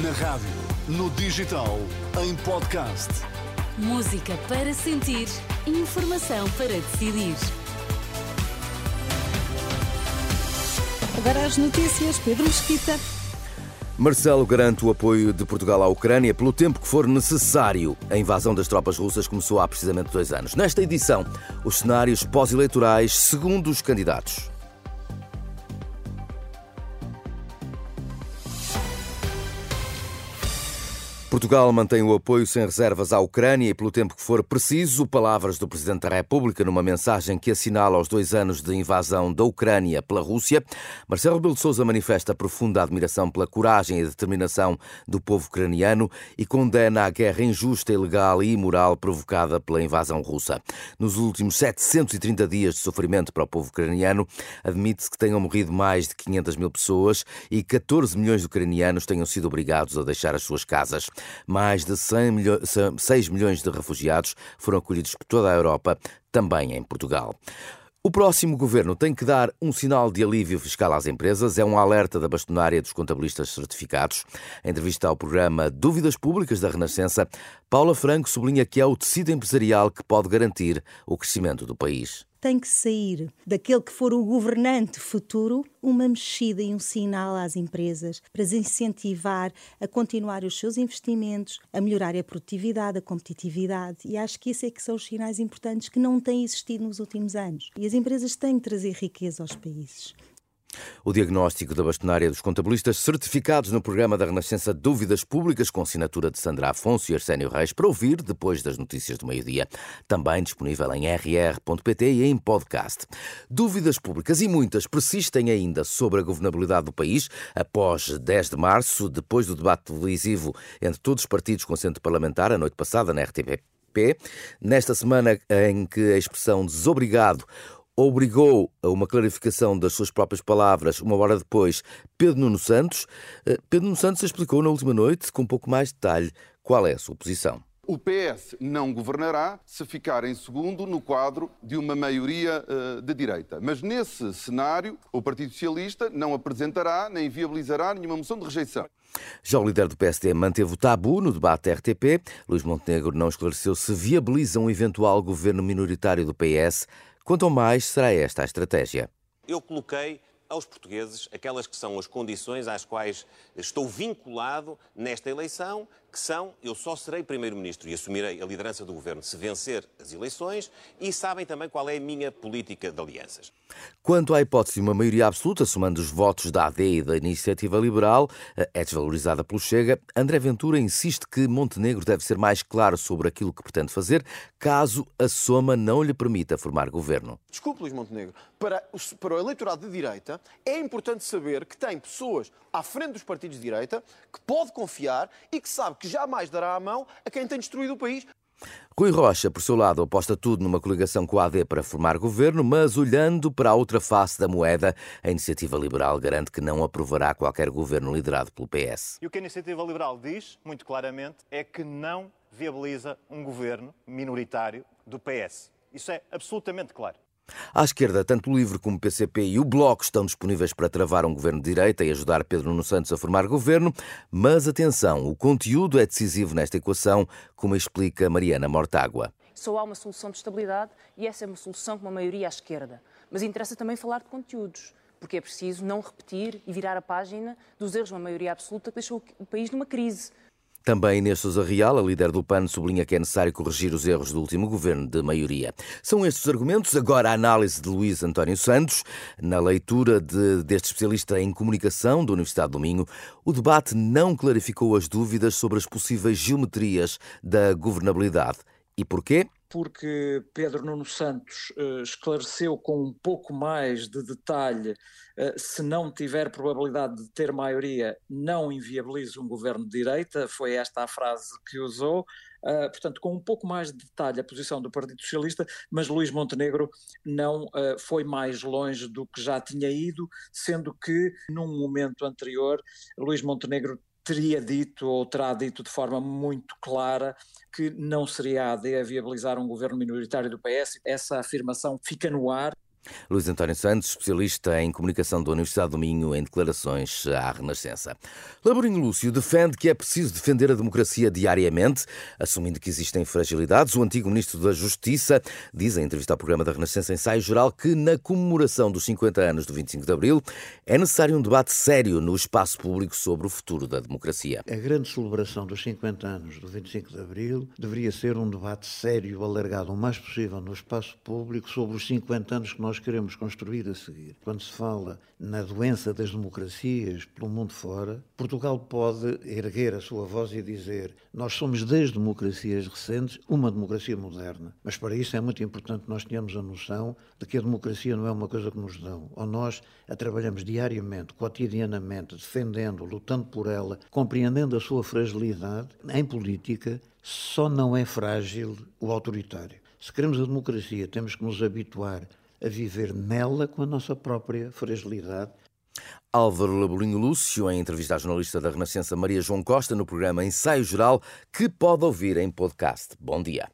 Na rádio, no digital, em podcast. Música para sentir, informação para decidir. Agora as notícias, Pedro Mesquita. Marcelo garante o apoio de Portugal à Ucrânia pelo tempo que for necessário. A invasão das tropas russas começou há precisamente dois anos. Nesta edição, os cenários pós-eleitorais segundo os candidatos. Portugal mantém o apoio sem reservas à Ucrânia e pelo tempo que for preciso. Palavras do Presidente da República numa mensagem que assinala os dois anos de invasão da Ucrânia pela Rússia. Marcelo Rebelo de Sousa manifesta profunda admiração pela coragem e determinação do povo ucraniano e condena a guerra injusta, ilegal e imoral provocada pela invasão russa. Nos últimos 730 dias de sofrimento para o povo ucraniano, admite-se que tenham morrido mais de 500 mil pessoas e 14 milhões de ucranianos tenham sido obrigados a deixar as suas casas. Mais de 6 milhões de refugiados foram acolhidos por toda a Europa, também em Portugal. O próximo governo tem que dar um sinal de alívio fiscal às empresas, é um alerta da bastonária dos contabilistas certificados. Em entrevista ao programa Dúvidas Públicas da Renascença, Paula Franco sublinha que é o tecido empresarial que pode garantir o crescimento do país tem que sair daquele que for o governante futuro uma mexida e um sinal às empresas para as incentivar a continuar os seus investimentos, a melhorar a produtividade, a competitividade. E acho que esses é que são os sinais importantes que não têm existido nos últimos anos. E as empresas têm que trazer riqueza aos países. O diagnóstico da bastonária dos contabilistas certificados no programa da Renascença Dúvidas Públicas com assinatura de Sandra Afonso e Arsénio Reis para ouvir depois das notícias do meio-dia. Também disponível em rr.pt e em podcast. Dúvidas públicas e muitas persistem ainda sobre a governabilidade do país após 10 de março, depois do debate televisivo entre todos os partidos com centro parlamentar, a noite passada na RTP. Nesta semana em que a expressão desobrigado obrigou a uma clarificação das suas próprias palavras uma hora depois Pedro Nuno Santos. Eh, Pedro Nuno Santos explicou na última noite, com um pouco mais de detalhe, qual é a sua posição. O PS não governará se ficar em segundo no quadro de uma maioria uh, de direita. Mas nesse cenário, o Partido Socialista não apresentará nem viabilizará nenhuma moção de rejeição. Já o líder do PSD manteve o tabu no debate RTP. Luís Montenegro não esclareceu se viabiliza um eventual governo minoritário do PS Quanto mais será esta a estratégia? Eu coloquei aos portugueses aquelas que são as condições às quais estou vinculado nesta eleição que são eu só serei Primeiro-Ministro e assumirei a liderança do Governo se vencer as eleições e sabem também qual é a minha política de alianças. Quanto à hipótese de uma maioria absoluta, somando os votos da AD e da Iniciativa Liberal, é desvalorizada pelo Chega, André Ventura insiste que Montenegro deve ser mais claro sobre aquilo que pretende fazer, caso a soma não lhe permita formar governo. Desculpe, Luís Montenegro, para o, para o eleitorado de direita é importante saber que tem pessoas à frente dos partidos de direita que pode confiar e que sabe que jamais dará a mão a quem tem destruído o país. Rui Rocha, por seu lado, aposta tudo numa coligação com a AD para formar governo, mas olhando para a outra face da moeda, a Iniciativa Liberal garante que não aprovará qualquer governo liderado pelo PS. E o que a Iniciativa Liberal diz, muito claramente, é que não viabiliza um governo minoritário do PS. Isso é absolutamente claro. À esquerda, tanto o LIVRE como o PCP e o Bloco estão disponíveis para travar um governo de direita e ajudar Pedro Nuno Santos a formar governo, mas atenção, o conteúdo é decisivo nesta equação, como explica Mariana Mortágua. Só há uma solução de estabilidade e essa é uma solução com uma maioria à esquerda. Mas interessa também falar de conteúdos, porque é preciso não repetir e virar a página dos erros de uma maioria absoluta que deixou o país numa crise. Também Sousa Real, a líder do PAN, sublinha que é necessário corrigir os erros do último governo de maioria. São estes os argumentos. Agora a análise de Luís António Santos. Na leitura de, deste especialista em comunicação da Universidade do Minho, o debate não clarificou as dúvidas sobre as possíveis geometrias da governabilidade. E porquê? Porque Pedro Nuno Santos uh, esclareceu com um pouco mais de detalhe, uh, se não tiver probabilidade de ter maioria, não inviabiliza um governo de direita, foi esta a frase que usou. Uh, portanto, com um pouco mais de detalhe a posição do Partido Socialista, mas Luís Montenegro não foi mais longe do que já tinha ido, sendo que num momento anterior Luís Montenegro teria dito ou terá dito de forma muito clara que não seria a AD a viabilizar um governo minoritário do PS. Essa afirmação fica no ar. Luís António Santos, especialista em comunicação da Universidade do Minho, em declarações à Renascença. Laborinho Lúcio defende que é preciso defender a democracia diariamente, assumindo que existem fragilidades. O antigo ministro da Justiça diz em entrevista ao programa da Renascença Ensaio Geral que, na comemoração dos 50 anos do 25 de Abril, é necessário um debate sério no espaço público sobre o futuro da democracia. A grande celebração dos 50 anos do 25 de Abril deveria ser um debate sério, alargado o mais possível no espaço público sobre os 50 anos que nós queremos construir a seguir. Quando se fala na doença das democracias pelo mundo fora, Portugal pode erguer a sua voz e dizer: Nós somos das democracias recentes uma democracia moderna. Mas para isso é muito importante que nós tenhamos a noção de que a democracia não é uma coisa que nos dão. Ou nós a trabalhamos diariamente, cotidianamente, defendendo, lutando por ela, compreendendo a sua fragilidade. Em política, só não é frágil o autoritário. Se queremos a democracia, temos que nos habituar a viver nela com a nossa própria fragilidade. Álvaro Labolinho Lúcio, em entrevista à jornalista da Renascença Maria João Costa, no programa Ensaio Geral, que pode ouvir em podcast. Bom dia.